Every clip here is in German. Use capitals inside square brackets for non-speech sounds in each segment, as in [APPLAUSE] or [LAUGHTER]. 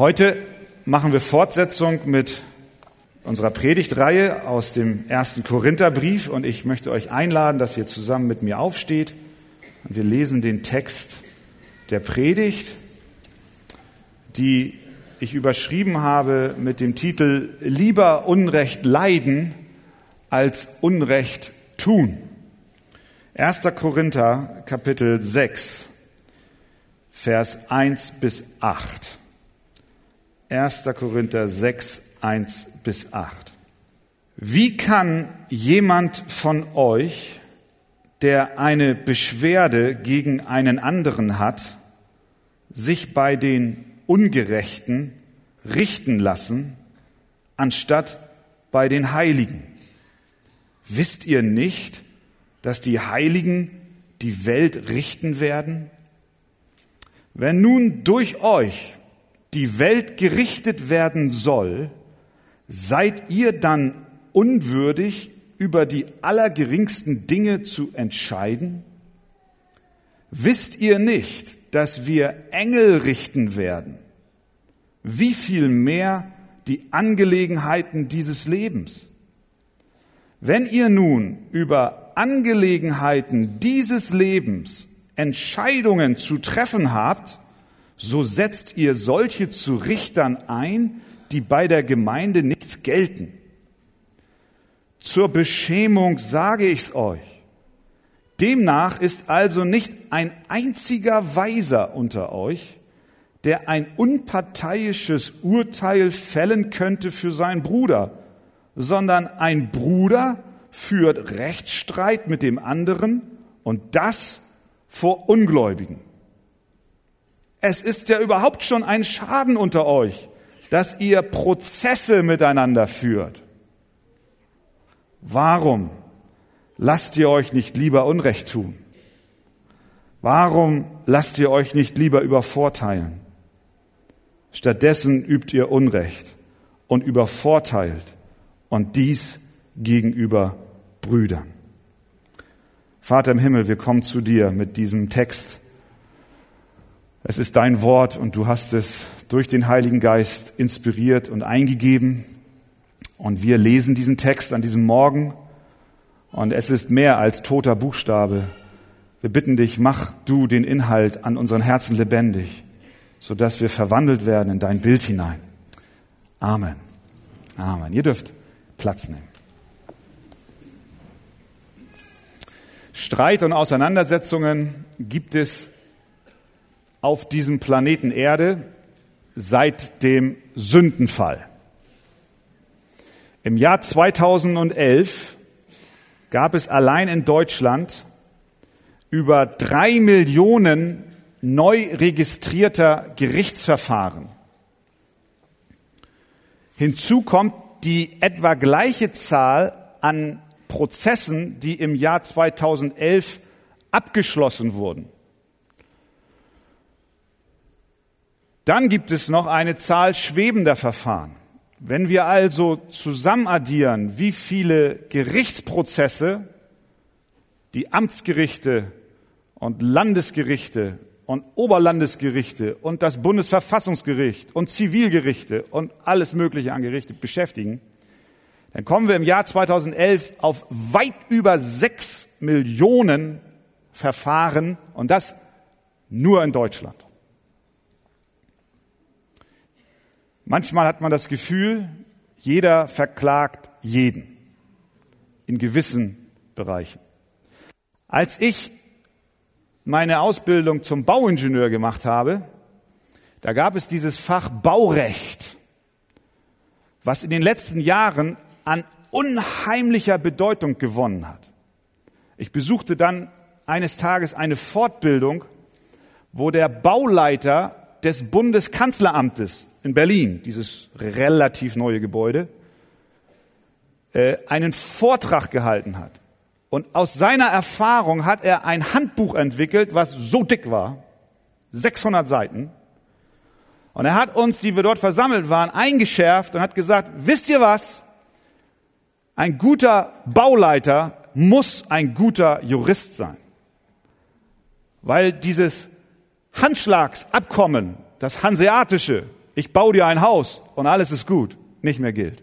Heute machen wir Fortsetzung mit unserer Predigtreihe aus dem ersten Korintherbrief und ich möchte euch einladen, dass ihr zusammen mit mir aufsteht und wir lesen den Text der Predigt, die ich überschrieben habe mit dem Titel Lieber Unrecht leiden als Unrecht tun. 1. Korinther Kapitel 6, Vers 1 bis 8. 1. Korinther 6, 1 bis 8. Wie kann jemand von euch, der eine Beschwerde gegen einen anderen hat, sich bei den Ungerechten richten lassen, anstatt bei den Heiligen? Wisst ihr nicht, dass die Heiligen die Welt richten werden? Wenn nun durch euch die Welt gerichtet werden soll, seid ihr dann unwürdig, über die allergeringsten Dinge zu entscheiden? Wisst ihr nicht, dass wir Engel richten werden? Wie viel mehr die Angelegenheiten dieses Lebens? Wenn ihr nun über Angelegenheiten dieses Lebens Entscheidungen zu treffen habt, so setzt ihr solche zu Richtern ein, die bei der Gemeinde nichts gelten. Zur Beschämung sage ich's euch. Demnach ist also nicht ein einziger Weiser unter euch, der ein unparteiisches Urteil fällen könnte für seinen Bruder, sondern ein Bruder führt Rechtsstreit mit dem anderen und das vor Ungläubigen. Es ist ja überhaupt schon ein Schaden unter euch, dass ihr Prozesse miteinander führt. Warum lasst ihr euch nicht lieber Unrecht tun? Warum lasst ihr euch nicht lieber übervorteilen? Stattdessen übt ihr Unrecht und übervorteilt und dies gegenüber Brüdern. Vater im Himmel, wir kommen zu dir mit diesem Text es ist dein Wort und du hast es durch den Heiligen Geist inspiriert und eingegeben. Und wir lesen diesen Text an diesem Morgen und es ist mehr als toter Buchstabe. Wir bitten dich, mach du den Inhalt an unseren Herzen lebendig, sodass wir verwandelt werden in dein Bild hinein. Amen. Amen. Ihr dürft Platz nehmen. Streit und Auseinandersetzungen gibt es auf diesem Planeten Erde seit dem Sündenfall. Im Jahr 2011 gab es allein in Deutschland über drei Millionen neu registrierter Gerichtsverfahren. Hinzu kommt die etwa gleiche Zahl an Prozessen, die im Jahr 2011 abgeschlossen wurden. Dann gibt es noch eine Zahl schwebender Verfahren. Wenn wir also zusammenaddieren, wie viele Gerichtsprozesse die Amtsgerichte und Landesgerichte und Oberlandesgerichte und das Bundesverfassungsgericht und Zivilgerichte und alles Mögliche an Gerichte beschäftigen, dann kommen wir im Jahr 2011 auf weit über sechs Millionen Verfahren und das nur in Deutschland. Manchmal hat man das Gefühl, jeder verklagt jeden in gewissen Bereichen. Als ich meine Ausbildung zum Bauingenieur gemacht habe, da gab es dieses Fach Baurecht, was in den letzten Jahren an unheimlicher Bedeutung gewonnen hat. Ich besuchte dann eines Tages eine Fortbildung, wo der Bauleiter des Bundeskanzleramtes in Berlin, dieses relativ neue Gebäude, äh, einen Vortrag gehalten hat. Und aus seiner Erfahrung hat er ein Handbuch entwickelt, was so dick war, 600 Seiten. Und er hat uns, die wir dort versammelt waren, eingeschärft und hat gesagt, wisst ihr was? Ein guter Bauleiter muss ein guter Jurist sein. Weil dieses Handschlagsabkommen, das hanseatische, ich baue dir ein Haus und alles ist gut, nicht mehr gilt.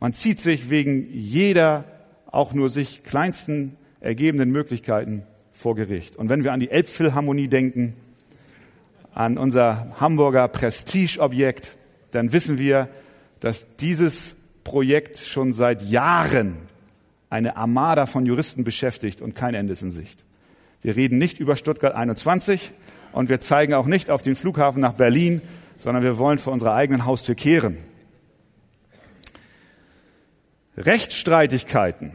Man zieht sich wegen jeder auch nur sich kleinsten ergebenden Möglichkeiten vor Gericht. Und wenn wir an die Elbphilharmonie denken, an unser Hamburger Prestigeobjekt, dann wissen wir, dass dieses Projekt schon seit Jahren eine Armada von Juristen beschäftigt und kein Ende ist in Sicht. Wir reden nicht über Stuttgart 21 und wir zeigen auch nicht auf den Flughafen nach Berlin, sondern wir wollen vor unserer eigenen Haustür kehren. Rechtsstreitigkeiten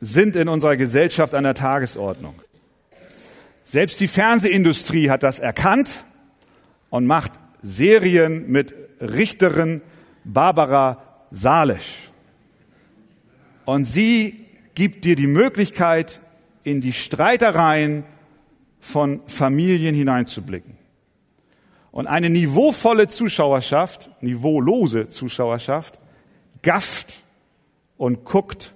sind in unserer Gesellschaft an der Tagesordnung. Selbst die Fernsehindustrie hat das erkannt und macht Serien mit Richterin Barbara Salisch. Und sie gibt dir die Möglichkeit, in die Streitereien von Familien hineinzublicken. Und eine niveauvolle Zuschauerschaft, niveaulose Zuschauerschaft, gafft und guckt,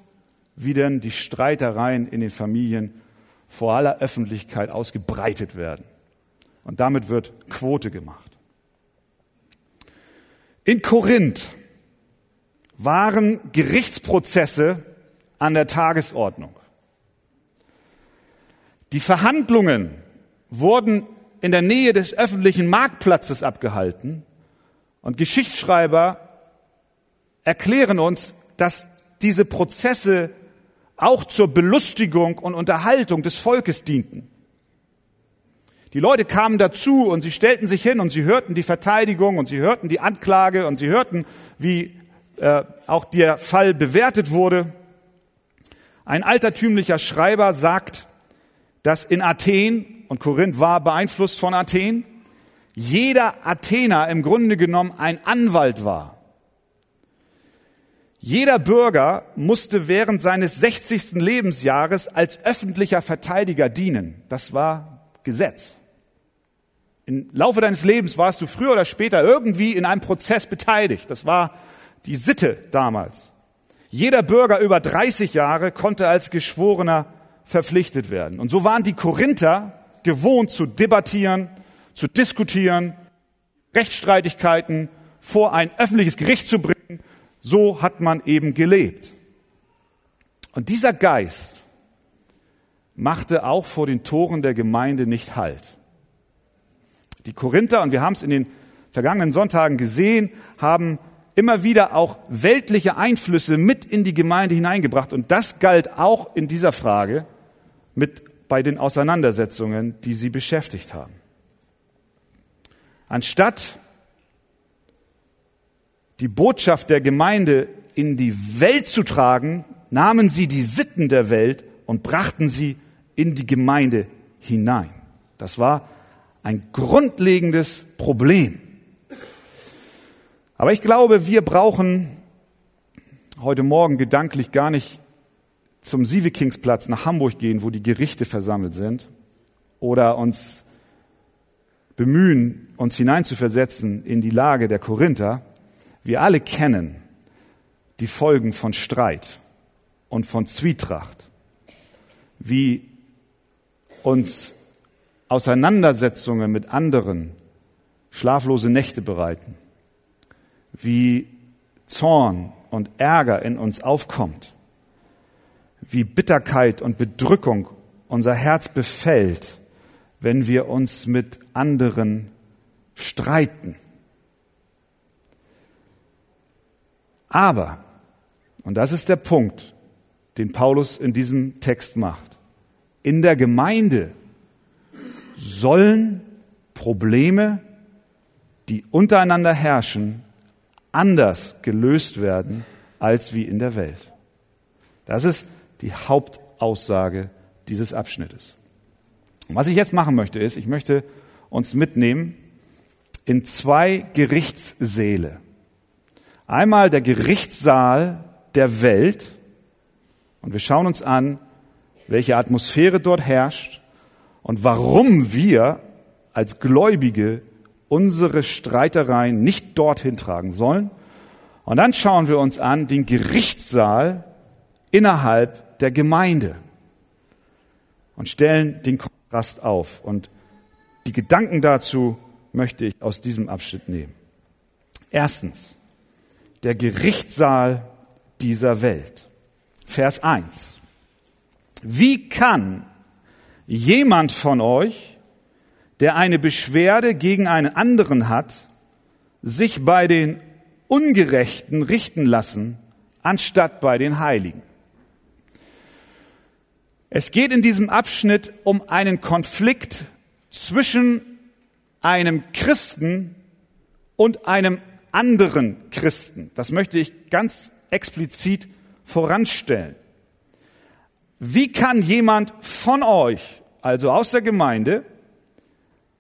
wie denn die Streitereien in den Familien vor aller Öffentlichkeit ausgebreitet werden. Und damit wird Quote gemacht. In Korinth waren Gerichtsprozesse an der Tagesordnung. Die Verhandlungen wurden in der Nähe des öffentlichen Marktplatzes abgehalten und Geschichtsschreiber erklären uns, dass diese Prozesse auch zur Belustigung und Unterhaltung des Volkes dienten. Die Leute kamen dazu und sie stellten sich hin und sie hörten die Verteidigung und sie hörten die Anklage und sie hörten, wie äh, auch der Fall bewertet wurde. Ein altertümlicher Schreiber sagt, dass in Athen, und Korinth war beeinflusst von Athen, jeder Athener im Grunde genommen ein Anwalt war. Jeder Bürger musste während seines 60. Lebensjahres als öffentlicher Verteidiger dienen. Das war Gesetz. Im Laufe deines Lebens warst du früher oder später irgendwie in einem Prozess beteiligt. Das war die Sitte damals. Jeder Bürger über 30 Jahre konnte als Geschworener verpflichtet werden. Und so waren die Korinther gewohnt zu debattieren, zu diskutieren, Rechtsstreitigkeiten vor ein öffentliches Gericht zu bringen so hat man eben gelebt. Und dieser Geist machte auch vor den Toren der Gemeinde nicht Halt. Die Korinther, und wir haben es in den vergangenen Sonntagen gesehen, haben immer wieder auch weltliche Einflüsse mit in die Gemeinde hineingebracht. Und das galt auch in dieser Frage mit bei den Auseinandersetzungen, die sie beschäftigt haben. Anstatt die Botschaft der Gemeinde in die Welt zu tragen, nahmen sie die Sitten der Welt und brachten sie in die Gemeinde hinein. Das war ein grundlegendes Problem. Aber ich glaube, wir brauchen heute Morgen gedanklich gar nicht zum Sievekingsplatz nach Hamburg gehen, wo die Gerichte versammelt sind, oder uns bemühen, uns hineinzuversetzen in die Lage der Korinther, wir alle kennen die Folgen von Streit und von Zwietracht, wie uns Auseinandersetzungen mit anderen schlaflose Nächte bereiten, wie Zorn und Ärger in uns aufkommt, wie Bitterkeit und Bedrückung unser Herz befällt, wenn wir uns mit anderen streiten. Aber, und das ist der Punkt, den Paulus in diesem Text macht, in der Gemeinde sollen Probleme, die untereinander herrschen, anders gelöst werden als wie in der Welt. Das ist die Hauptaussage dieses Abschnittes. Und was ich jetzt machen möchte, ist, ich möchte uns mitnehmen in zwei Gerichtssäle. Einmal der Gerichtssaal der Welt und wir schauen uns an, welche Atmosphäre dort herrscht und warum wir als Gläubige unsere Streitereien nicht dorthin tragen sollen. Und dann schauen wir uns an den Gerichtssaal innerhalb der Gemeinde und stellen den Kontrast auf. Und die Gedanken dazu möchte ich aus diesem Abschnitt nehmen. Erstens, der Gerichtssaal dieser Welt. Vers 1. Wie kann jemand von euch, der eine Beschwerde gegen einen anderen hat, sich bei den Ungerechten richten lassen, anstatt bei den Heiligen? Es geht in diesem Abschnitt um einen Konflikt zwischen einem Christen und einem anderen Christen. Das möchte ich ganz explizit voranstellen. Wie kann jemand von euch, also aus der Gemeinde,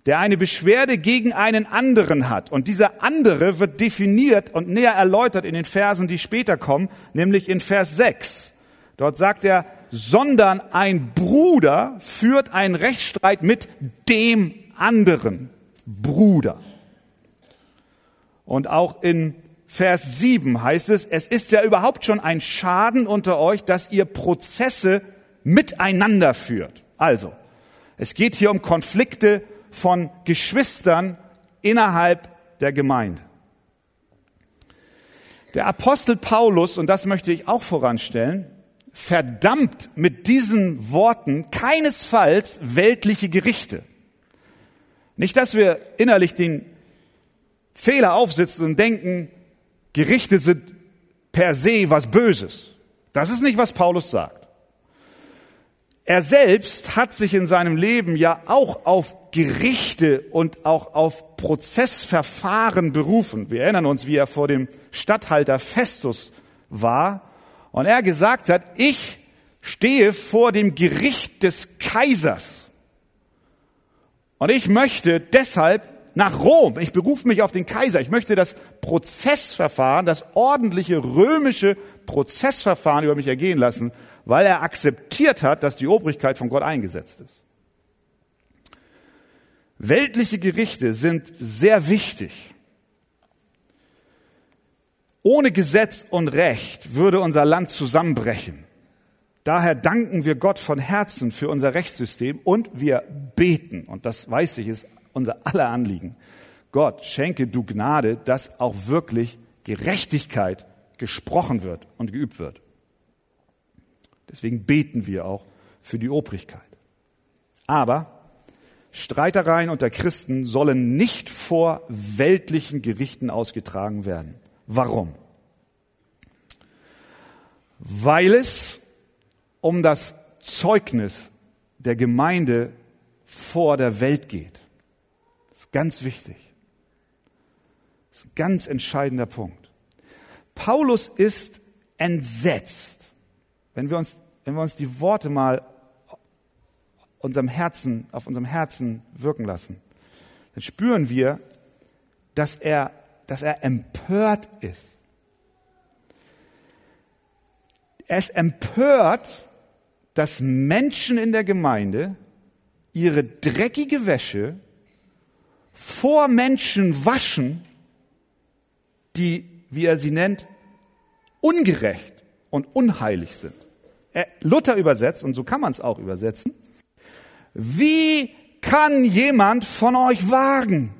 der eine Beschwerde gegen einen anderen hat, und dieser andere wird definiert und näher erläutert in den Versen, die später kommen, nämlich in Vers 6. Dort sagt er, sondern ein Bruder führt einen Rechtsstreit mit dem anderen Bruder. Und auch in Vers 7 heißt es, es ist ja überhaupt schon ein Schaden unter euch, dass ihr Prozesse miteinander führt. Also, es geht hier um Konflikte von Geschwistern innerhalb der Gemeinde. Der Apostel Paulus, und das möchte ich auch voranstellen, verdammt mit diesen Worten keinesfalls weltliche Gerichte. Nicht, dass wir innerlich den Fehler aufsitzen und denken, Gerichte sind per se was Böses. Das ist nicht, was Paulus sagt. Er selbst hat sich in seinem Leben ja auch auf Gerichte und auch auf Prozessverfahren berufen. Wir erinnern uns, wie er vor dem Statthalter Festus war und er gesagt hat, ich stehe vor dem Gericht des Kaisers. Und ich möchte deshalb nach Rom. Ich berufe mich auf den Kaiser. Ich möchte das Prozessverfahren, das ordentliche römische Prozessverfahren über mich ergehen lassen, weil er akzeptiert hat, dass die Obrigkeit von Gott eingesetzt ist. Weltliche Gerichte sind sehr wichtig. Ohne Gesetz und Recht würde unser Land zusammenbrechen. Daher danken wir Gott von Herzen für unser Rechtssystem und wir beten, und das weiß ich, ist unser aller Anliegen. Gott, schenke du Gnade, dass auch wirklich Gerechtigkeit gesprochen wird und geübt wird. Deswegen beten wir auch für die Obrigkeit. Aber Streitereien unter Christen sollen nicht vor weltlichen Gerichten ausgetragen werden. Warum? Weil es um das Zeugnis der Gemeinde vor der Welt geht. Das ist ganz wichtig. Das ist ein ganz entscheidender Punkt. Paulus ist entsetzt. Wenn wir uns, wenn wir uns die Worte mal unserem Herzen, auf unserem Herzen wirken lassen, dann spüren wir, dass er dass er empört ist. Er ist empört, dass Menschen in der Gemeinde ihre dreckige Wäsche vor Menschen waschen, die, wie er sie nennt, ungerecht und unheilig sind. Er, Luther übersetzt, und so kann man es auch übersetzen, wie kann jemand von euch wagen,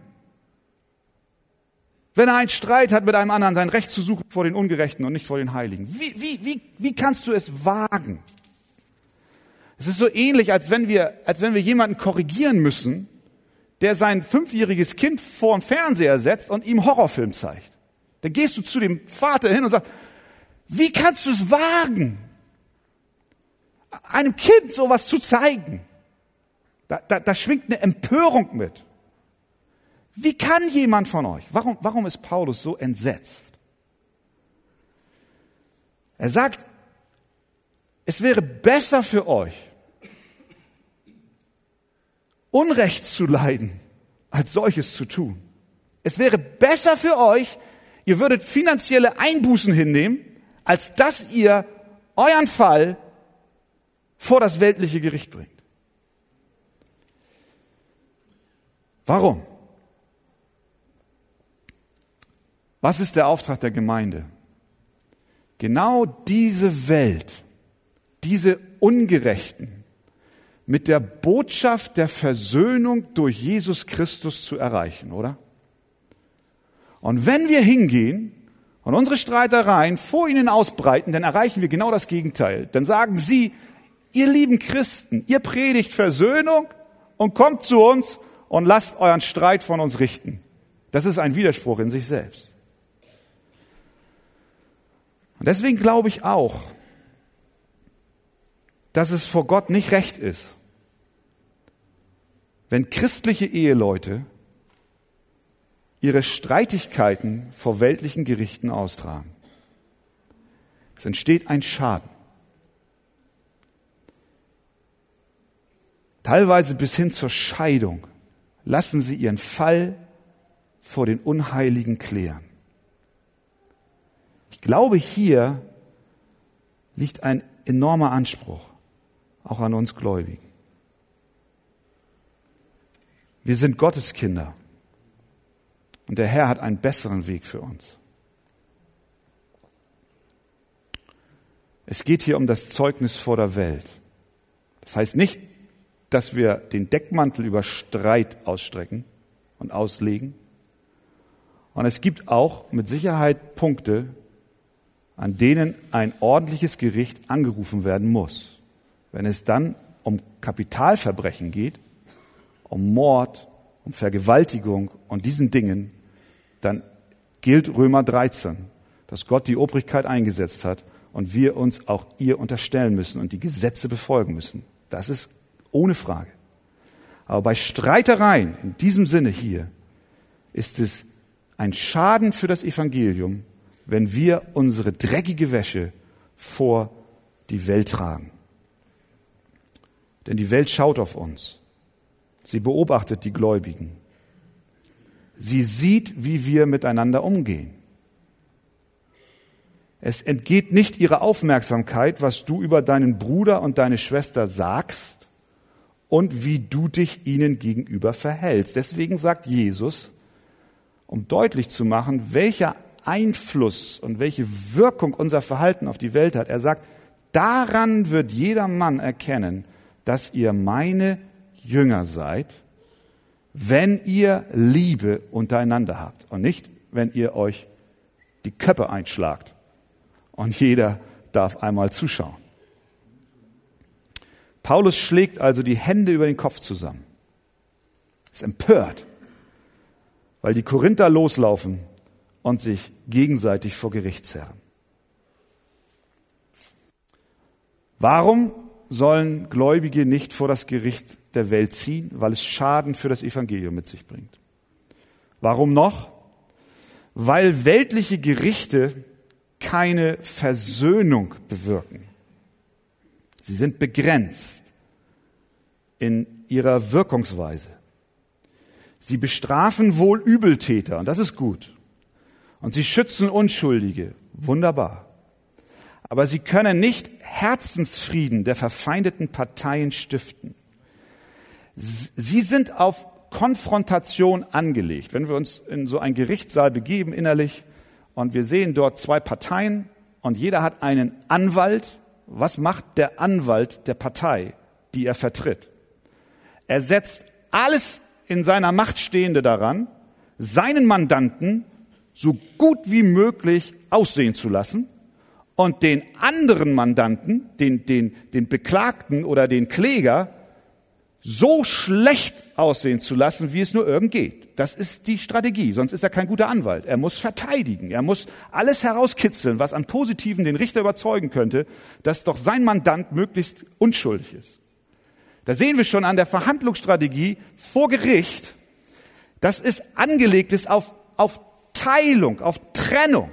wenn er einen Streit hat mit einem anderen, sein Recht zu suchen vor den Ungerechten und nicht vor den Heiligen. Wie, wie, wie, wie kannst du es wagen? Es ist so ähnlich, als wenn wir, als wenn wir jemanden korrigieren müssen, der sein fünfjähriges Kind vor dem Fernseher setzt und ihm Horrorfilm zeigt. Dann gehst du zu dem Vater hin und sagst, wie kannst du es wagen, einem Kind sowas zu zeigen? Da, da, da schwingt eine Empörung mit. Wie kann jemand von euch, warum, warum ist Paulus so entsetzt? Er sagt, es wäre besser für euch, Unrecht zu leiden, als solches zu tun. Es wäre besser für euch, ihr würdet finanzielle Einbußen hinnehmen, als dass ihr euren Fall vor das weltliche Gericht bringt. Warum? Was ist der Auftrag der Gemeinde? Genau diese Welt, diese Ungerechten mit der Botschaft der Versöhnung durch Jesus Christus zu erreichen, oder? Und wenn wir hingehen und unsere Streitereien vor ihnen ausbreiten, dann erreichen wir genau das Gegenteil. Dann sagen sie, ihr lieben Christen, ihr predigt Versöhnung und kommt zu uns und lasst euren Streit von uns richten. Das ist ein Widerspruch in sich selbst. Und deswegen glaube ich auch, dass es vor Gott nicht recht ist, wenn christliche Eheleute ihre Streitigkeiten vor weltlichen Gerichten austragen. Es entsteht ein Schaden. Teilweise bis hin zur Scheidung lassen sie ihren Fall vor den Unheiligen klären. Ich glaube, hier liegt ein enormer Anspruch, auch an uns Gläubigen. Wir sind Gottes Kinder und der Herr hat einen besseren Weg für uns. Es geht hier um das Zeugnis vor der Welt. Das heißt nicht, dass wir den Deckmantel über Streit ausstrecken und auslegen. Und es gibt auch mit Sicherheit Punkte, an denen ein ordentliches Gericht angerufen werden muss. Wenn es dann um Kapitalverbrechen geht, um Mord, um Vergewaltigung und diesen Dingen, dann gilt Römer 13, dass Gott die Obrigkeit eingesetzt hat und wir uns auch ihr unterstellen müssen und die Gesetze befolgen müssen. Das ist ohne Frage. Aber bei Streitereien in diesem Sinne hier ist es ein Schaden für das Evangelium, wenn wir unsere dreckige Wäsche vor die Welt tragen. Denn die Welt schaut auf uns. Sie beobachtet die Gläubigen. Sie sieht, wie wir miteinander umgehen. Es entgeht nicht ihrer Aufmerksamkeit, was du über deinen Bruder und deine Schwester sagst und wie du dich ihnen gegenüber verhältst. Deswegen sagt Jesus, um deutlich zu machen, welcher Einfluss und welche Wirkung unser Verhalten auf die Welt hat. Er sagt, daran wird jeder Mann erkennen, dass ihr meine Jünger seid, wenn ihr Liebe untereinander habt und nicht, wenn ihr euch die Köpfe einschlagt und jeder darf einmal zuschauen. Paulus schlägt also die Hände über den Kopf zusammen. Ist empört, weil die Korinther loslaufen und sich gegenseitig vor Gericht zerren. Warum sollen Gläubige nicht vor das Gericht der Welt ziehen, weil es Schaden für das Evangelium mit sich bringt. Warum noch? Weil weltliche Gerichte keine Versöhnung bewirken. Sie sind begrenzt in ihrer Wirkungsweise. Sie bestrafen wohl Übeltäter, und das ist gut. Und sie schützen Unschuldige, wunderbar. Aber sie können nicht Herzensfrieden der verfeindeten Parteien stiften. Sie sind auf Konfrontation angelegt. Wenn wir uns in so einen Gerichtssaal begeben innerlich und wir sehen dort zwei Parteien und jeder hat einen Anwalt, was macht der Anwalt der Partei, die er vertritt? Er setzt alles in seiner Macht Stehende daran, seinen Mandanten so gut wie möglich aussehen zu lassen und den anderen Mandanten, den, den, den Beklagten oder den Kläger, so schlecht aussehen zu lassen, wie es nur irgend geht. Das ist die Strategie, sonst ist er kein guter Anwalt. Er muss verteidigen, er muss alles herauskitzeln, was an Positiven den Richter überzeugen könnte, dass doch sein Mandant möglichst unschuldig ist. Da sehen wir schon an der Verhandlungsstrategie vor Gericht, dass es angelegt ist auf, auf Teilung, auf Trennung.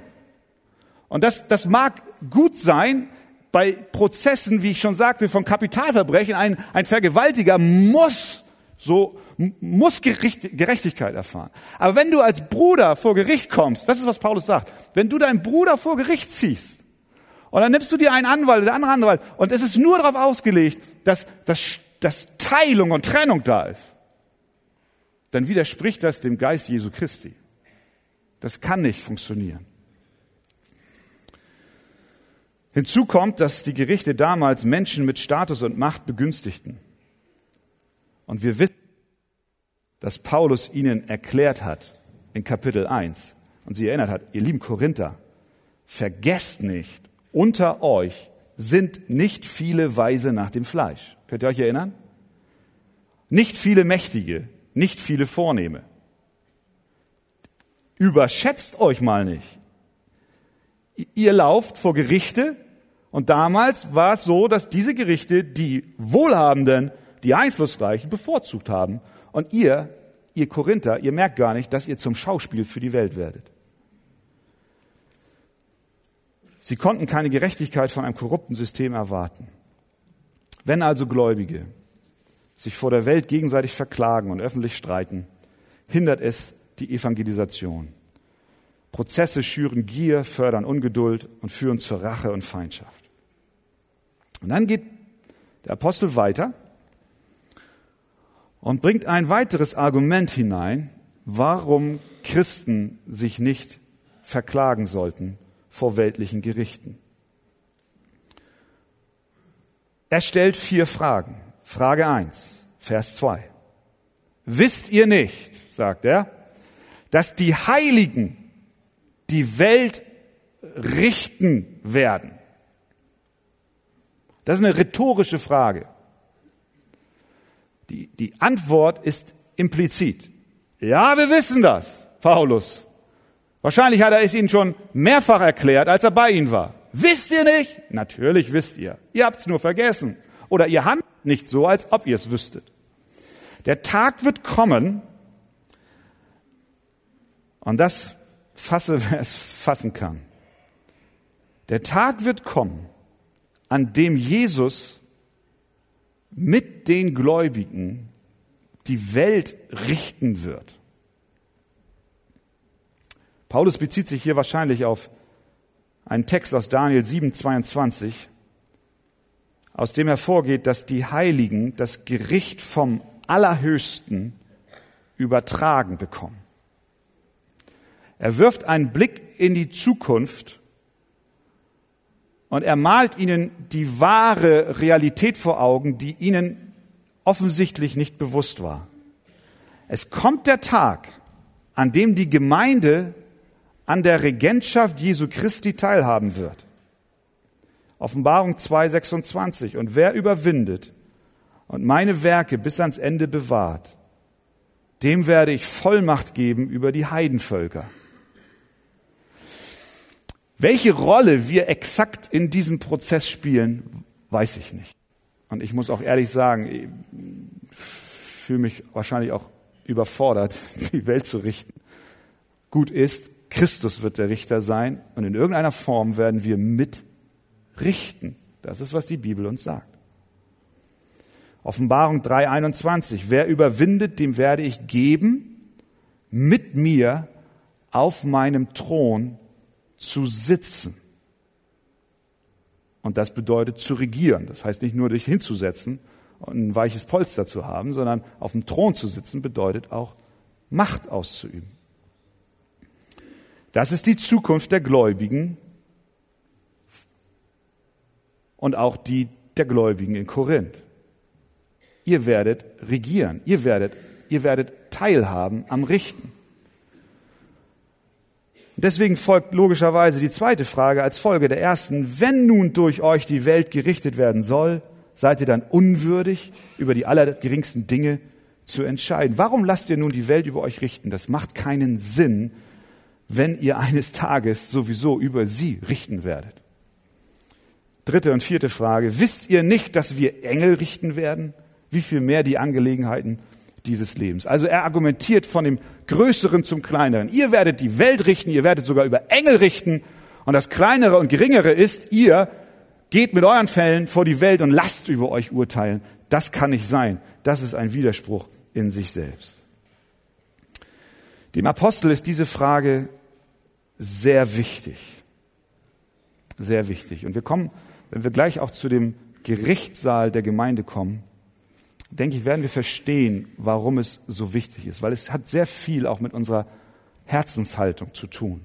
Und das, das mag gut sein, bei Prozessen, wie ich schon sagte, von Kapitalverbrechen, ein, ein Vergewaltiger muss so muss Gerechtigkeit erfahren. Aber wenn du als Bruder vor Gericht kommst, das ist was Paulus sagt, wenn du deinen Bruder vor Gericht ziehst und dann nimmst du dir einen Anwalt, der andere Anwalt und es ist nur darauf ausgelegt, dass, dass, dass Teilung und Trennung da ist, dann widerspricht das dem Geist Jesu Christi. Das kann nicht funktionieren. Hinzu kommt, dass die Gerichte damals Menschen mit Status und Macht begünstigten. Und wir wissen, dass Paulus ihnen erklärt hat in Kapitel 1 und sie erinnert hat, ihr lieben Korinther, vergesst nicht, unter euch sind nicht viele Weise nach dem Fleisch. Könnt ihr euch erinnern? Nicht viele Mächtige, nicht viele Vornehme. Überschätzt euch mal nicht. Ihr lauft vor Gerichte und damals war es so, dass diese Gerichte die Wohlhabenden, die Einflussreichen bevorzugt haben. Und ihr, ihr Korinther, ihr merkt gar nicht, dass ihr zum Schauspiel für die Welt werdet. Sie konnten keine Gerechtigkeit von einem korrupten System erwarten. Wenn also Gläubige sich vor der Welt gegenseitig verklagen und öffentlich streiten, hindert es die Evangelisation. Prozesse schüren Gier, fördern Ungeduld und führen zur Rache und Feindschaft. Und dann geht der Apostel weiter und bringt ein weiteres Argument hinein, warum Christen sich nicht verklagen sollten vor weltlichen Gerichten. Er stellt vier Fragen. Frage eins, Vers zwei. Wisst ihr nicht, sagt er, dass die Heiligen die Welt richten werden? Das ist eine rhetorische Frage. Die, die Antwort ist implizit. Ja, wir wissen das, Paulus. Wahrscheinlich hat er es ihnen schon mehrfach erklärt, als er bei ihnen war. Wisst ihr nicht? Natürlich wisst ihr. Ihr habt es nur vergessen. Oder ihr handelt nicht so, als ob ihr es wüsstet. Der Tag wird kommen, und das fasse, wer [LAUGHS] es fassen kann. Der Tag wird kommen, an dem Jesus mit den Gläubigen die Welt richten wird. Paulus bezieht sich hier wahrscheinlich auf einen Text aus Daniel 7, 22, aus dem hervorgeht, dass die Heiligen das Gericht vom Allerhöchsten übertragen bekommen. Er wirft einen Blick in die Zukunft und er malt ihnen die wahre Realität vor Augen, die ihnen offensichtlich nicht bewusst war. Es kommt der Tag, an dem die Gemeinde an der Regentschaft Jesu Christi teilhaben wird. Offenbarung 2,26. Und wer überwindet und meine Werke bis ans Ende bewahrt, dem werde ich Vollmacht geben über die Heidenvölker. Welche Rolle wir exakt in diesem Prozess spielen, weiß ich nicht. Und ich muss auch ehrlich sagen, ich fühle mich wahrscheinlich auch überfordert, [LAUGHS] die Welt zu richten. Gut ist, Christus wird der Richter sein und in irgendeiner Form werden wir mitrichten. Das ist, was die Bibel uns sagt. Offenbarung 3.21. Wer überwindet, dem werde ich geben, mit mir auf meinem Thron zu sitzen. Und das bedeutet zu regieren. Das heißt nicht nur dich hinzusetzen und ein weiches Polster zu haben, sondern auf dem Thron zu sitzen bedeutet auch Macht auszuüben. Das ist die Zukunft der Gläubigen und auch die der Gläubigen in Korinth. Ihr werdet regieren, ihr werdet, ihr werdet teilhaben am Richten. Deswegen folgt logischerweise die zweite Frage als Folge der ersten. Wenn nun durch euch die Welt gerichtet werden soll, seid ihr dann unwürdig, über die allergeringsten Dinge zu entscheiden? Warum lasst ihr nun die Welt über euch richten? Das macht keinen Sinn, wenn ihr eines Tages sowieso über sie richten werdet. Dritte und vierte Frage. Wisst ihr nicht, dass wir Engel richten werden? Wie viel mehr die Angelegenheiten dieses Lebens. Also er argumentiert von dem Größeren zum Kleineren. Ihr werdet die Welt richten, ihr werdet sogar über Engel richten. Und das Kleinere und Geringere ist, ihr geht mit euren Fällen vor die Welt und lasst über euch urteilen. Das kann nicht sein. Das ist ein Widerspruch in sich selbst. Dem Apostel ist diese Frage sehr wichtig. Sehr wichtig. Und wir kommen, wenn wir gleich auch zu dem Gerichtssaal der Gemeinde kommen, denke ich, werden wir verstehen, warum es so wichtig ist, weil es hat sehr viel auch mit unserer Herzenshaltung zu tun.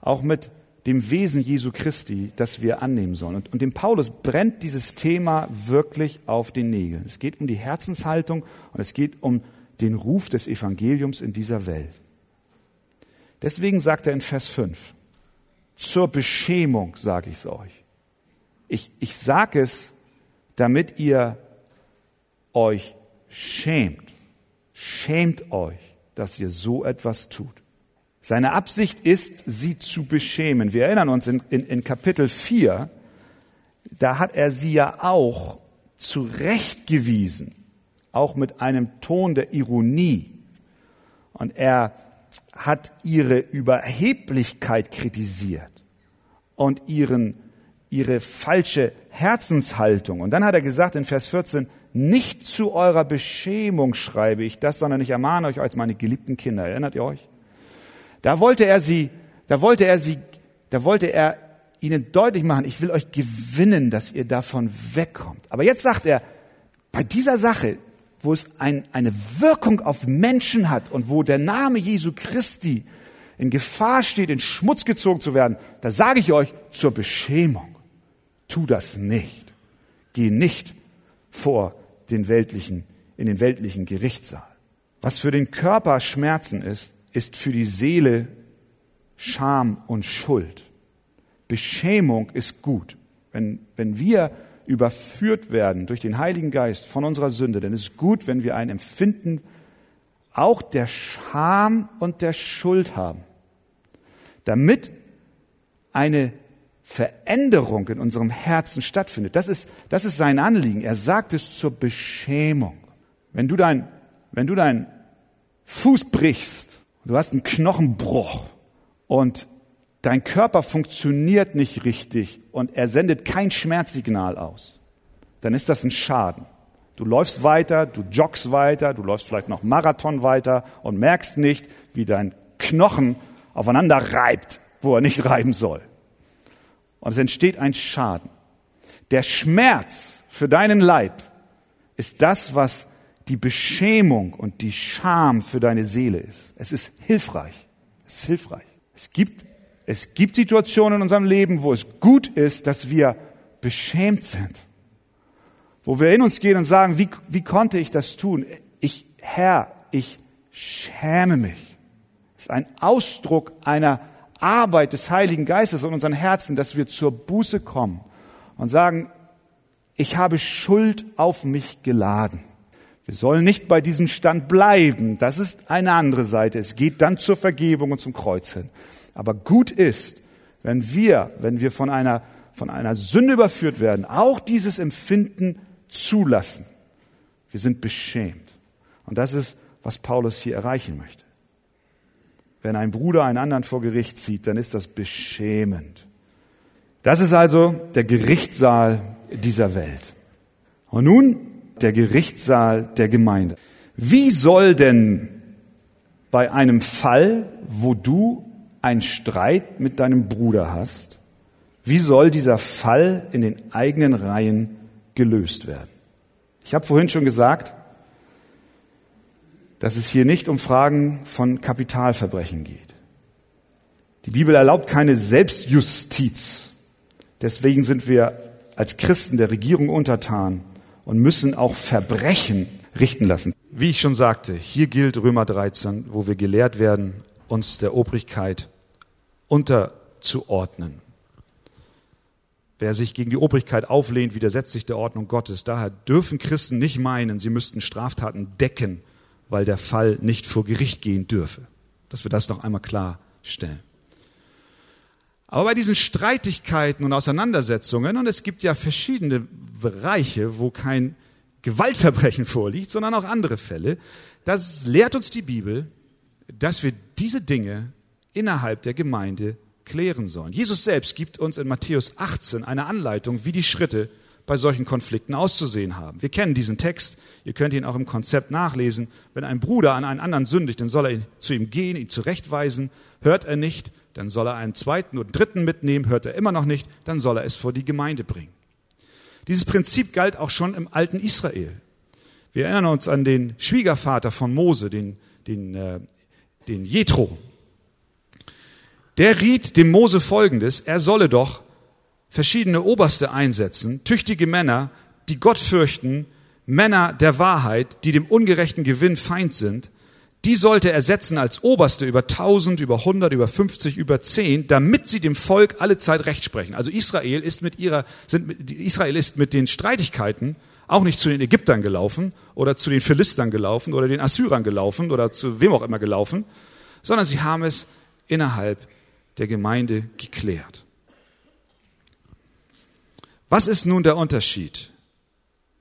Auch mit dem Wesen Jesu Christi, das wir annehmen sollen. Und, und dem Paulus brennt dieses Thema wirklich auf den Nägeln. Es geht um die Herzenshaltung und es geht um den Ruf des Evangeliums in dieser Welt. Deswegen sagt er in Vers 5, zur Beschämung sage ich es euch. Ich, ich sage es, damit ihr euch schämt. Schämt euch, dass ihr so etwas tut. Seine Absicht ist, sie zu beschämen. Wir erinnern uns in, in, in Kapitel 4, da hat er sie ja auch zurechtgewiesen, auch mit einem Ton der Ironie. Und er hat ihre Überheblichkeit kritisiert und ihren, ihre falsche Herzenshaltung. Und dann hat er gesagt in Vers 14, nicht zu eurer Beschämung schreibe ich das, sondern ich ermahne euch als meine geliebten Kinder. Erinnert ihr euch? Da wollte er sie, da wollte er sie, da wollte er ihnen deutlich machen, ich will euch gewinnen, dass ihr davon wegkommt. Aber jetzt sagt er, bei dieser Sache, wo es ein, eine Wirkung auf Menschen hat und wo der Name Jesu Christi in Gefahr steht, in Schmutz gezogen zu werden, da sage ich euch zur Beschämung, tu das nicht. Geh nicht vor den weltlichen, in den weltlichen Gerichtssaal. Was für den Körper Schmerzen ist, ist für die Seele Scham und Schuld. Beschämung ist gut. Wenn, wenn wir überführt werden durch den Heiligen Geist von unserer Sünde, dann ist es gut, wenn wir ein Empfinden auch der Scham und der Schuld haben, damit eine Veränderung in unserem Herzen stattfindet. Das ist, das ist sein Anliegen. Er sagt es zur Beschämung. Wenn du dein, wenn du deinen Fuß brichst, du hast einen Knochenbruch und dein Körper funktioniert nicht richtig und er sendet kein Schmerzsignal aus, dann ist das ein Schaden. Du läufst weiter, du joggst weiter, du läufst vielleicht noch Marathon weiter und merkst nicht, wie dein Knochen aufeinander reibt, wo er nicht reiben soll. Und es entsteht ein Schaden. Der Schmerz für deinen Leib ist das, was die Beschämung und die Scham für deine Seele ist. Es ist hilfreich. Es ist hilfreich. Es gibt es gibt Situationen in unserem Leben, wo es gut ist, dass wir beschämt sind. Wo wir in uns gehen und sagen, wie, wie konnte ich das tun? Ich, Herr, ich schäme mich. Es ist ein Ausdruck einer Arbeit des Heiligen Geistes in unseren Herzen, dass wir zur Buße kommen und sagen, ich habe Schuld auf mich geladen. Wir sollen nicht bei diesem Stand bleiben. Das ist eine andere Seite. Es geht dann zur Vergebung und zum Kreuz hin. Aber gut ist, wenn wir, wenn wir von einer, von einer Sünde überführt werden, auch dieses Empfinden zulassen. Wir sind beschämt. Und das ist, was Paulus hier erreichen möchte. Wenn ein Bruder einen anderen vor Gericht zieht, dann ist das beschämend. Das ist also der Gerichtssaal dieser Welt. Und nun der Gerichtssaal der Gemeinde. Wie soll denn bei einem Fall, wo du einen Streit mit deinem Bruder hast, wie soll dieser Fall in den eigenen Reihen gelöst werden? Ich habe vorhin schon gesagt, dass es hier nicht um Fragen von Kapitalverbrechen geht. Die Bibel erlaubt keine Selbstjustiz. Deswegen sind wir als Christen der Regierung untertan und müssen auch Verbrechen richten lassen. Wie ich schon sagte, hier gilt Römer 13, wo wir gelehrt werden, uns der Obrigkeit unterzuordnen. Wer sich gegen die Obrigkeit auflehnt, widersetzt sich der Ordnung Gottes. Daher dürfen Christen nicht meinen, sie müssten Straftaten decken, weil der Fall nicht vor Gericht gehen dürfe. Dass wir das noch einmal klarstellen. Aber bei diesen Streitigkeiten und Auseinandersetzungen, und es gibt ja verschiedene Bereiche, wo kein Gewaltverbrechen vorliegt, sondern auch andere Fälle, das lehrt uns die Bibel, dass wir diese Dinge innerhalb der Gemeinde klären sollen. Jesus selbst gibt uns in Matthäus 18 eine Anleitung, wie die Schritte bei solchen Konflikten auszusehen haben. Wir kennen diesen Text, ihr könnt ihn auch im Konzept nachlesen. Wenn ein Bruder an einen anderen sündigt, dann soll er zu ihm gehen, ihn zurechtweisen. Hört er nicht, dann soll er einen zweiten oder dritten mitnehmen. Hört er immer noch nicht, dann soll er es vor die Gemeinde bringen. Dieses Prinzip galt auch schon im alten Israel. Wir erinnern uns an den Schwiegervater von Mose, den, den, äh, den Jethro Der riet dem Mose folgendes, er solle doch verschiedene Oberste einsetzen, tüchtige Männer, die Gott fürchten, Männer der Wahrheit, die dem ungerechten Gewinn Feind sind, die sollte er setzen als Oberste über 1000, über 100, über 50, über 10, damit sie dem Volk alle Zeit Recht sprechen. Also Israel ist mit ihrer, sind, Israel ist mit den Streitigkeiten auch nicht zu den Ägyptern gelaufen oder zu den Philistern gelaufen oder den Assyrern gelaufen oder zu wem auch immer gelaufen, sondern sie haben es innerhalb der Gemeinde geklärt. Was ist nun der Unterschied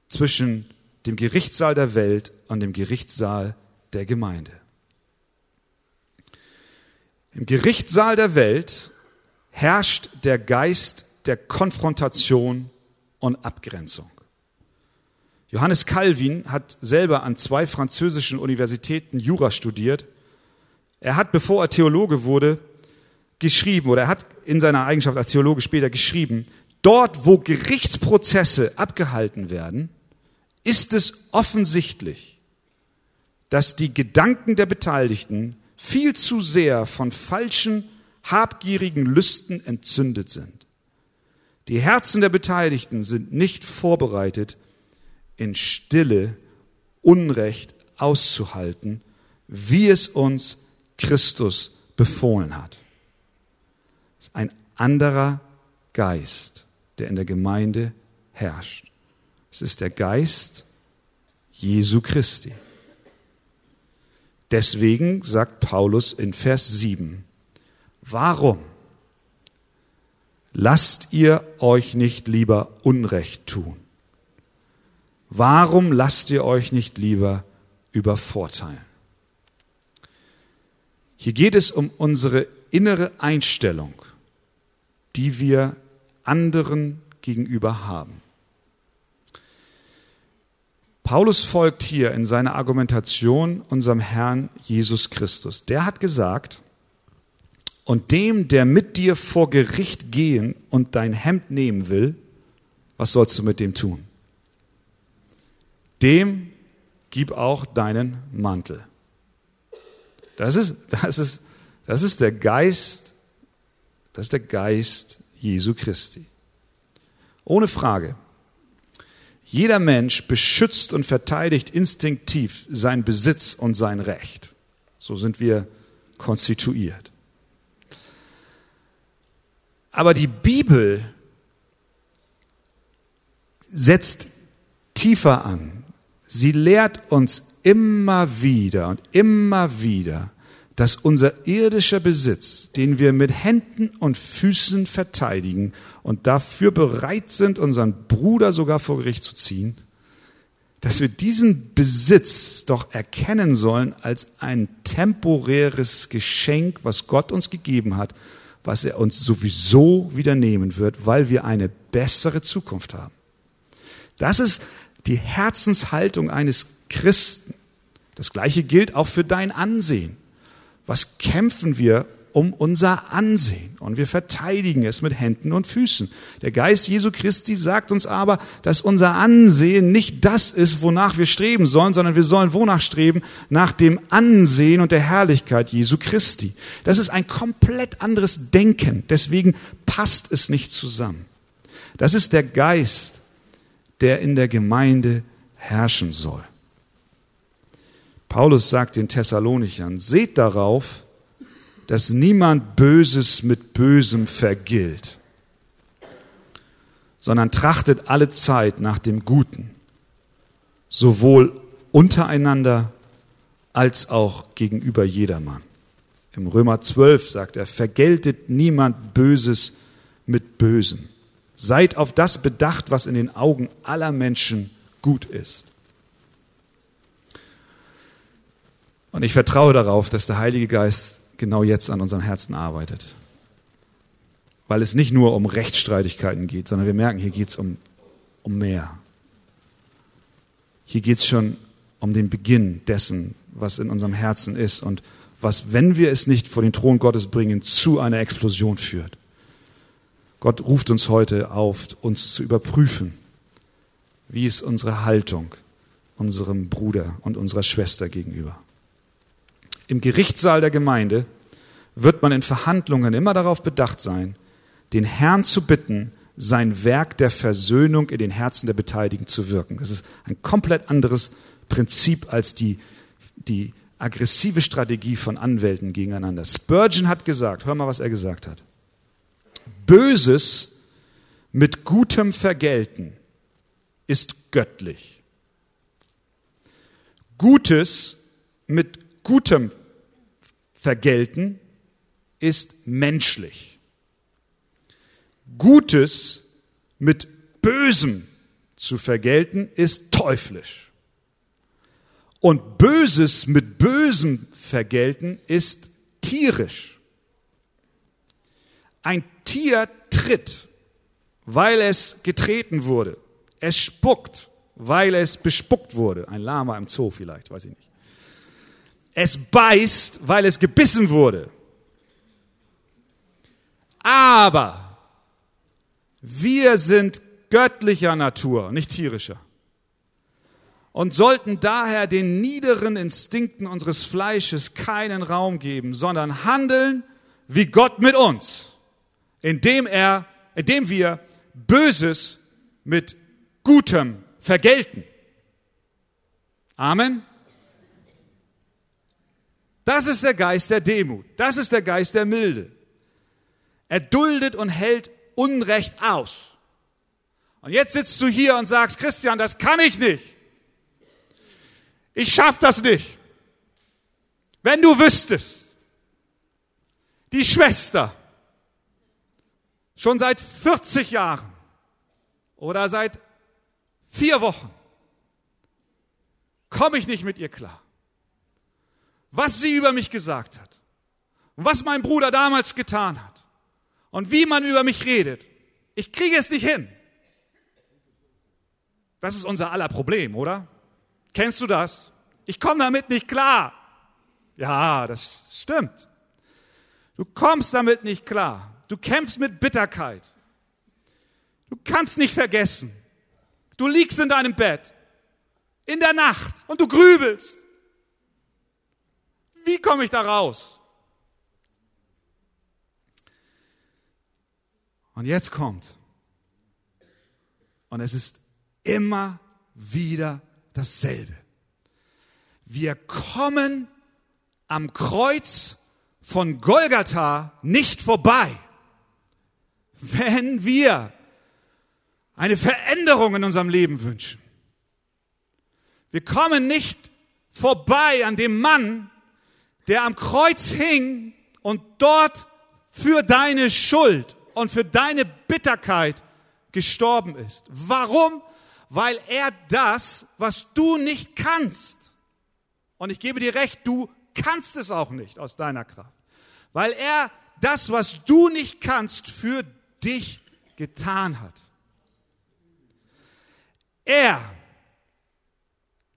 zwischen dem Gerichtssaal der Welt und dem Gerichtssaal der Gemeinde? Im Gerichtssaal der Welt herrscht der Geist der Konfrontation und Abgrenzung. Johannes Calvin hat selber an zwei französischen Universitäten Jura studiert. Er hat, bevor er Theologe wurde, geschrieben oder er hat in seiner Eigenschaft als Theologe später geschrieben, dort, wo Gerichtsprozesse abgehalten werden, ist es offensichtlich, dass die Gedanken der Beteiligten viel zu sehr von falschen, habgierigen Lüsten entzündet sind. Die Herzen der Beteiligten sind nicht vorbereitet, in Stille Unrecht auszuhalten, wie es uns Christus befohlen hat. Es ist ein anderer Geist, der in der Gemeinde herrscht. Es ist der Geist Jesu Christi. Deswegen sagt Paulus in Vers 7, warum lasst ihr euch nicht lieber Unrecht tun? Warum lasst ihr euch nicht lieber übervorteilen? Hier geht es um unsere innere Einstellung, die wir anderen gegenüber haben. Paulus folgt hier in seiner Argumentation unserem Herrn Jesus Christus. Der hat gesagt, und dem, der mit dir vor Gericht gehen und dein Hemd nehmen will, was sollst du mit dem tun? Dem gib auch deinen Mantel. Das ist, das ist, das ist der Geist, das ist der Geist Jesu Christi. Ohne Frage. Jeder Mensch beschützt und verteidigt instinktiv seinen Besitz und sein Recht. So sind wir konstituiert. Aber die Bibel setzt tiefer an. Sie lehrt uns immer wieder und immer wieder, dass unser irdischer Besitz, den wir mit Händen und Füßen verteidigen und dafür bereit sind, unseren Bruder sogar vor Gericht zu ziehen, dass wir diesen Besitz doch erkennen sollen als ein temporäres Geschenk, was Gott uns gegeben hat, was er uns sowieso wieder nehmen wird, weil wir eine bessere Zukunft haben. Das ist die Herzenshaltung eines Christen. Das gleiche gilt auch für dein Ansehen was kämpfen wir um unser Ansehen und wir verteidigen es mit Händen und Füßen. Der Geist Jesu Christi sagt uns aber, dass unser Ansehen nicht das ist, wonach wir streben sollen, sondern wir sollen wonach streben? Nach dem Ansehen und der Herrlichkeit Jesu Christi. Das ist ein komplett anderes Denken, deswegen passt es nicht zusammen. Das ist der Geist, der in der Gemeinde herrschen soll. Paulus sagt den Thessalonichern, seht darauf, dass niemand Böses mit Bösem vergilt, sondern trachtet alle Zeit nach dem Guten, sowohl untereinander als auch gegenüber jedermann. Im Römer 12 sagt er, vergeltet niemand Böses mit Bösem. Seid auf das bedacht, was in den Augen aller Menschen gut ist. Und ich vertraue darauf, dass der Heilige Geist genau jetzt an unseren Herzen arbeitet. Weil es nicht nur um Rechtsstreitigkeiten geht, sondern wir merken, hier geht es um, um mehr. Hier geht es schon um den Beginn dessen, was in unserem Herzen ist und was, wenn wir es nicht vor den Thron Gottes bringen, zu einer Explosion führt. Gott ruft uns heute auf, uns zu überprüfen, wie ist unsere Haltung unserem Bruder und unserer Schwester gegenüber. Im Gerichtssaal der Gemeinde wird man in Verhandlungen immer darauf bedacht sein, den Herrn zu bitten, sein Werk der Versöhnung in den Herzen der Beteiligten zu wirken. Das ist ein komplett anderes Prinzip als die, die aggressive Strategie von Anwälten gegeneinander. Spurgeon hat gesagt, hör mal, was er gesagt hat. Böses mit gutem Vergelten ist göttlich. Gutes mit gutem Vergelten ist menschlich. Gutes mit Bösem zu vergelten ist teuflisch. Und Böses mit Bösem vergelten ist tierisch. Ein Tier tritt, weil es getreten wurde. Es spuckt, weil es bespuckt wurde. Ein Lama im Zoo vielleicht, weiß ich nicht. Es beißt, weil es gebissen wurde. Aber wir sind göttlicher Natur, nicht tierischer. Und sollten daher den niederen Instinkten unseres Fleisches keinen Raum geben, sondern handeln wie Gott mit uns, indem er, indem wir Böses mit Gutem vergelten. Amen. Das ist der Geist der Demut. Das ist der Geist der Milde. Er duldet und hält Unrecht aus. Und jetzt sitzt du hier und sagst, Christian, das kann ich nicht. Ich schaff das nicht. Wenn du wüsstest, die Schwester schon seit 40 Jahren oder seit vier Wochen komme ich nicht mit ihr klar. Was sie über mich gesagt hat und was mein Bruder damals getan hat und wie man über mich redet. Ich kriege es nicht hin. Das ist unser aller Problem, oder? Kennst du das? Ich komme damit nicht klar. Ja, das stimmt. Du kommst damit nicht klar. Du kämpfst mit Bitterkeit. Du kannst nicht vergessen. Du liegst in deinem Bett in der Nacht und du grübelst. Wie komme ich da raus? Und jetzt kommt. Und es ist immer wieder dasselbe. Wir kommen am Kreuz von Golgatha nicht vorbei, wenn wir eine Veränderung in unserem Leben wünschen. Wir kommen nicht vorbei an dem Mann, der am Kreuz hing und dort für deine Schuld und für deine Bitterkeit gestorben ist. Warum? Weil er das, was du nicht kannst, und ich gebe dir recht, du kannst es auch nicht aus deiner Kraft, weil er das, was du nicht kannst, für dich getan hat. Er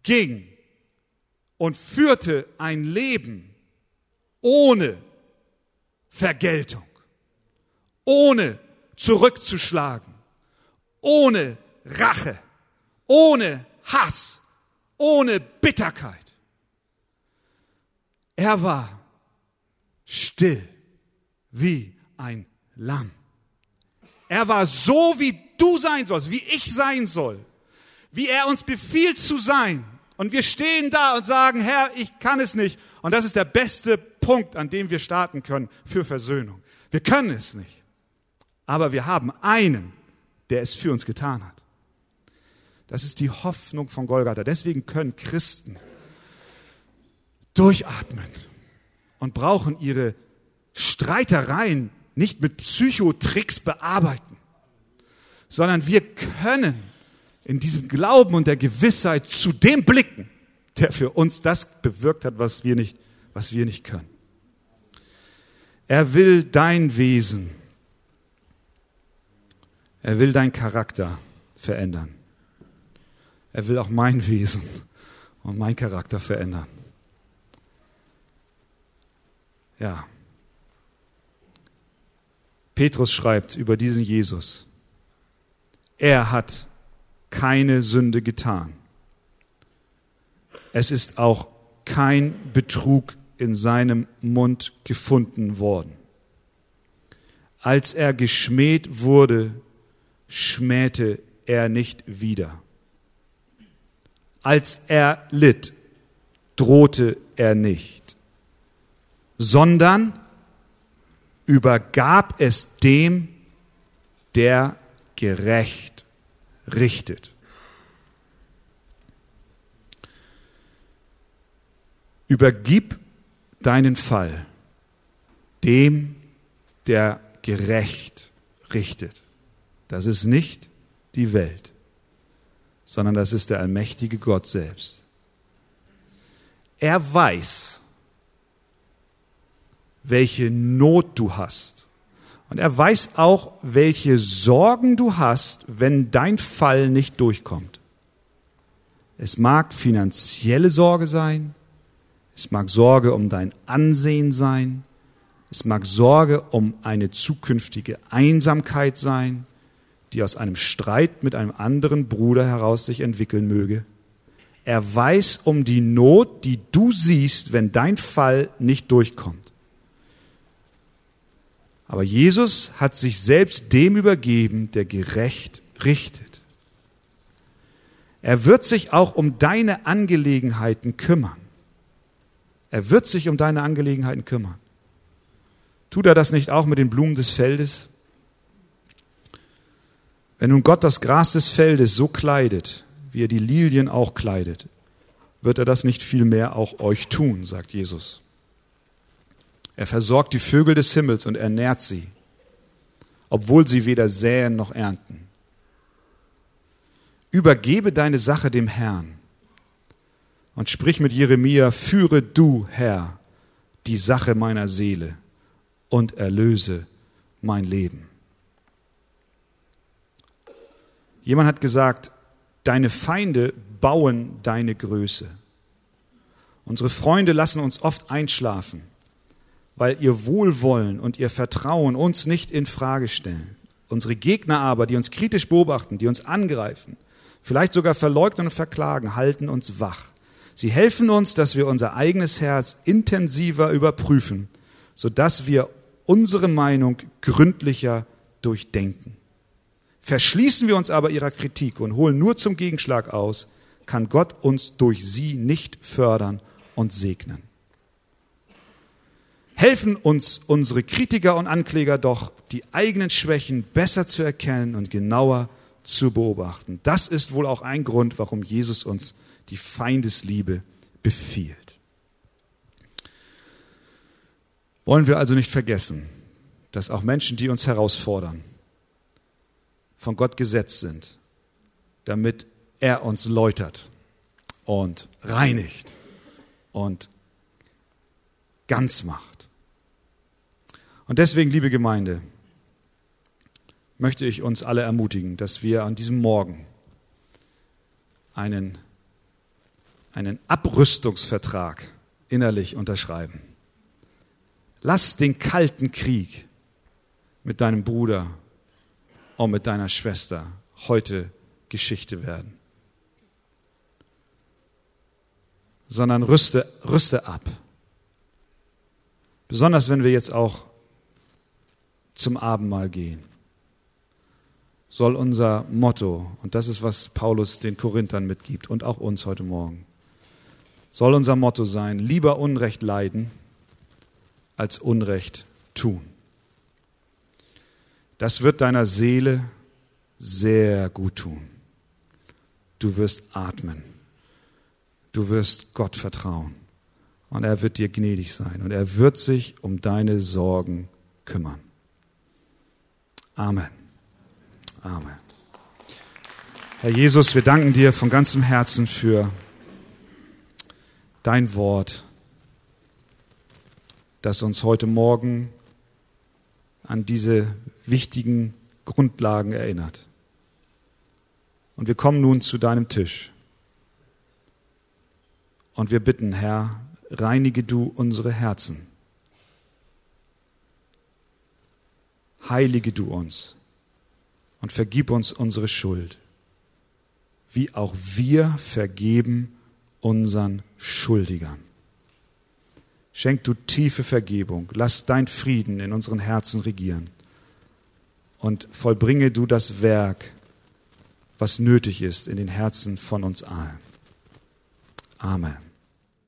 ging und führte ein Leben ohne Vergeltung ohne zurückzuschlagen, ohne Rache, ohne Hass, ohne Bitterkeit. Er war still wie ein Lamm. Er war so, wie du sein sollst, wie ich sein soll, wie er uns befiehlt zu sein. Und wir stehen da und sagen, Herr, ich kann es nicht. Und das ist der beste Punkt, an dem wir starten können für Versöhnung. Wir können es nicht. Aber wir haben einen, der es für uns getan hat. Das ist die Hoffnung von Golgatha. Deswegen können Christen durchatmen und brauchen ihre Streitereien nicht mit Psychotricks bearbeiten, sondern wir können in diesem Glauben und der Gewissheit zu dem blicken, der für uns das bewirkt hat, was wir nicht, was wir nicht können. Er will dein Wesen er will deinen Charakter verändern. Er will auch mein Wesen und mein Charakter verändern. Ja. Petrus schreibt über diesen Jesus. Er hat keine Sünde getan. Es ist auch kein Betrug in seinem Mund gefunden worden. Als er geschmäht wurde, schmähte er nicht wieder. Als er litt, drohte er nicht, sondern übergab es dem, der gerecht richtet. Übergib deinen Fall dem, der gerecht richtet. Das ist nicht die Welt, sondern das ist der allmächtige Gott selbst. Er weiß, welche Not du hast. Und er weiß auch, welche Sorgen du hast, wenn dein Fall nicht durchkommt. Es mag finanzielle Sorge sein, es mag Sorge um dein Ansehen sein, es mag Sorge um eine zukünftige Einsamkeit sein, die aus einem Streit mit einem anderen Bruder heraus sich entwickeln möge. Er weiß um die Not, die du siehst, wenn dein Fall nicht durchkommt. Aber Jesus hat sich selbst dem übergeben, der gerecht richtet. Er wird sich auch um deine Angelegenheiten kümmern. Er wird sich um deine Angelegenheiten kümmern. Tut er das nicht auch mit den Blumen des Feldes? Wenn nun Gott das Gras des Feldes so kleidet, wie er die Lilien auch kleidet, wird er das nicht vielmehr auch euch tun, sagt Jesus. Er versorgt die Vögel des Himmels und ernährt sie, obwohl sie weder säen noch ernten. Übergebe deine Sache dem Herrn und sprich mit Jeremia, führe du, Herr, die Sache meiner Seele und erlöse mein Leben. Jemand hat gesagt, deine Feinde bauen deine Größe. Unsere Freunde lassen uns oft einschlafen, weil ihr Wohlwollen und ihr Vertrauen uns nicht in Frage stellen. Unsere Gegner aber, die uns kritisch beobachten, die uns angreifen, vielleicht sogar verleugnen und verklagen, halten uns wach. Sie helfen uns, dass wir unser eigenes Herz intensiver überprüfen, sodass wir unsere Meinung gründlicher durchdenken. Verschließen wir uns aber ihrer Kritik und holen nur zum Gegenschlag aus, kann Gott uns durch sie nicht fördern und segnen. Helfen uns unsere Kritiker und Ankläger doch, die eigenen Schwächen besser zu erkennen und genauer zu beobachten. Das ist wohl auch ein Grund, warum Jesus uns die Feindesliebe befiehlt. Wollen wir also nicht vergessen, dass auch Menschen, die uns herausfordern, von Gott gesetzt sind, damit er uns läutert und reinigt und ganz macht. Und deswegen, liebe Gemeinde, möchte ich uns alle ermutigen, dass wir an diesem Morgen einen, einen Abrüstungsvertrag innerlich unterschreiben. Lass den kalten Krieg mit deinem Bruder und mit deiner Schwester heute Geschichte werden. Sondern rüste, rüste ab. Besonders wenn wir jetzt auch zum Abendmahl gehen, soll unser Motto, und das ist, was Paulus den Korinthern mitgibt und auch uns heute Morgen, soll unser Motto sein, lieber Unrecht leiden als Unrecht tun. Das wird deiner Seele sehr gut tun. Du wirst atmen. Du wirst Gott vertrauen. Und er wird dir gnädig sein. Und er wird sich um deine Sorgen kümmern. Amen. Amen. Herr Jesus, wir danken dir von ganzem Herzen für dein Wort, das uns heute Morgen an diese wichtigen Grundlagen erinnert. Und wir kommen nun zu deinem Tisch. Und wir bitten, Herr, reinige du unsere Herzen. Heilige du uns und vergib uns unsere Schuld, wie auch wir vergeben unseren Schuldigern. Schenk du tiefe Vergebung. Lass dein Frieden in unseren Herzen regieren. Und vollbringe du das Werk, was nötig ist in den Herzen von uns allen. Amen.